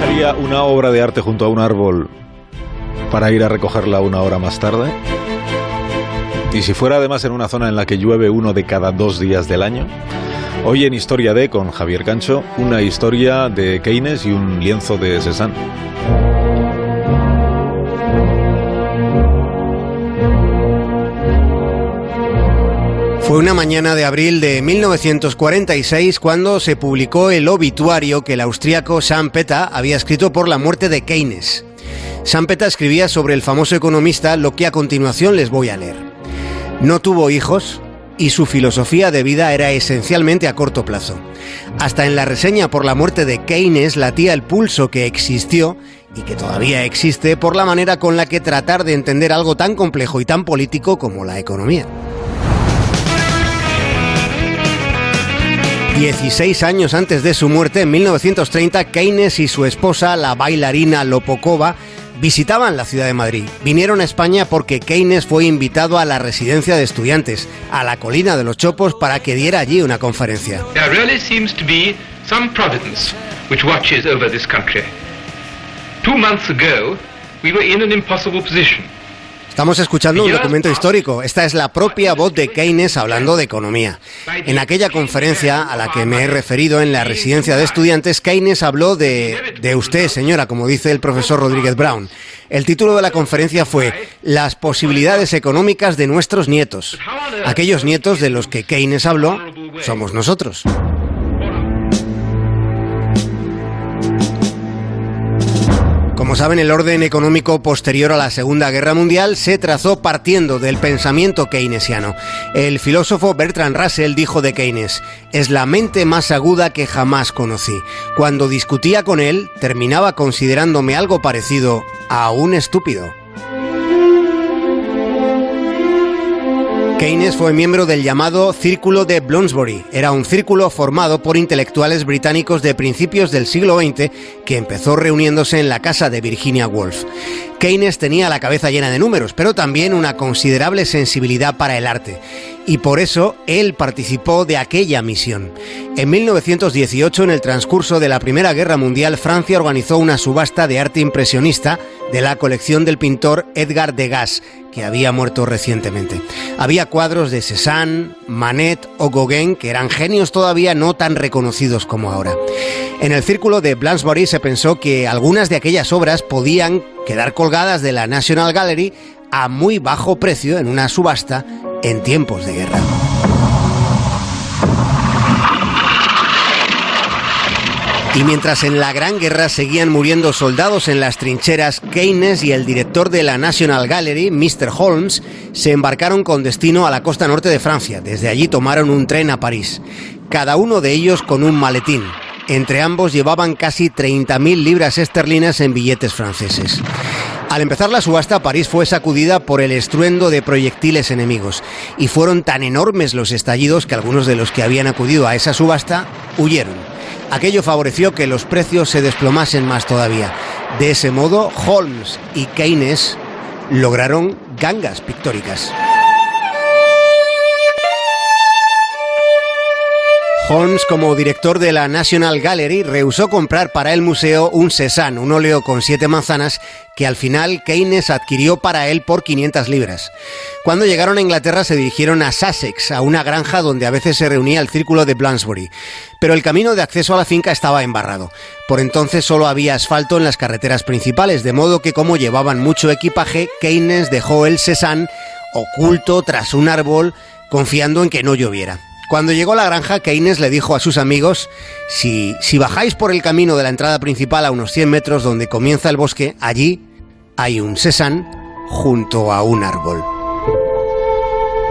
dejaría una obra de arte junto a un árbol para ir a recogerla una hora más tarde? Y si fuera además en una zona en la que llueve uno de cada dos días del año. Hoy en Historia de con Javier Cancho, una historia de Keynes y un lienzo de Cézanne. Fue una mañana de abril de 1946 cuando se publicó el obituario que el austríaco Sam Peta había escrito por la muerte de Keynes. Sam Peta escribía sobre el famoso economista lo que a continuación les voy a leer. No tuvo hijos y su filosofía de vida era esencialmente a corto plazo. Hasta en la reseña por la muerte de Keynes latía el pulso que existió y que todavía existe por la manera con la que tratar de entender algo tan complejo y tan político como la economía. 16 años antes de su muerte, en 1930, Keynes y su esposa, la bailarina Lopokova, visitaban la ciudad de Madrid. Vinieron a España porque Keynes fue invitado a la residencia de estudiantes, a la colina de los Chopos, para que diera allí una conferencia. Watches. Two months ago, we were in an impossible position. Estamos escuchando un documento histórico. Esta es la propia voz de Keynes hablando de economía. En aquella conferencia a la que me he referido en la residencia de estudiantes, Keynes habló de, de usted, señora, como dice el profesor Rodríguez Brown. El título de la conferencia fue Las posibilidades económicas de nuestros nietos. Aquellos nietos de los que Keynes habló somos nosotros. Como saben, el orden económico posterior a la Segunda Guerra Mundial se trazó partiendo del pensamiento keynesiano. El filósofo Bertrand Russell dijo de Keynes, es la mente más aguda que jamás conocí. Cuando discutía con él, terminaba considerándome algo parecido a un estúpido. Keynes fue miembro del llamado Círculo de Bloomsbury. Era un círculo formado por intelectuales británicos de principios del siglo XX que empezó reuniéndose en la casa de Virginia Woolf. Keynes tenía la cabeza llena de números, pero también una considerable sensibilidad para el arte. Y por eso él participó de aquella misión. En 1918, en el transcurso de la Primera Guerra Mundial, Francia organizó una subasta de arte impresionista de la colección del pintor Edgar Degas, que había muerto recientemente. Había cuadros de Cézanne, Manet o Gauguin que eran genios todavía no tan reconocidos como ahora. En el círculo de Bloomsbury se pensó que algunas de aquellas obras podían quedar colgadas de la National Gallery a muy bajo precio en una subasta en tiempos de guerra. Y mientras en la Gran Guerra seguían muriendo soldados en las trincheras, Keynes y el director de la National Gallery, Mr. Holmes, se embarcaron con destino a la costa norte de Francia. Desde allí tomaron un tren a París, cada uno de ellos con un maletín. Entre ambos llevaban casi 30.000 libras esterlinas en billetes franceses. Al empezar la subasta, París fue sacudida por el estruendo de proyectiles enemigos, y fueron tan enormes los estallidos que algunos de los que habían acudido a esa subasta huyeron. Aquello favoreció que los precios se desplomasen más todavía. De ese modo, Holmes y Keynes lograron gangas pictóricas. Holmes, como director de la National Gallery, rehusó comprar para el museo un Cézanne, un óleo con siete manzanas, que al final Keynes adquirió para él por 500 libras. Cuando llegaron a Inglaterra se dirigieron a Sussex, a una granja donde a veces se reunía el círculo de Bloomsbury. Pero el camino de acceso a la finca estaba embarrado. Por entonces solo había asfalto en las carreteras principales, de modo que como llevaban mucho equipaje, Keynes dejó el Cézanne oculto tras un árbol, confiando en que no lloviera. Cuando llegó a la granja, Keynes le dijo a sus amigos, si, bajáis por el camino de la entrada principal a unos 100 metros donde comienza el bosque, allí hay un Cézanne junto a un árbol.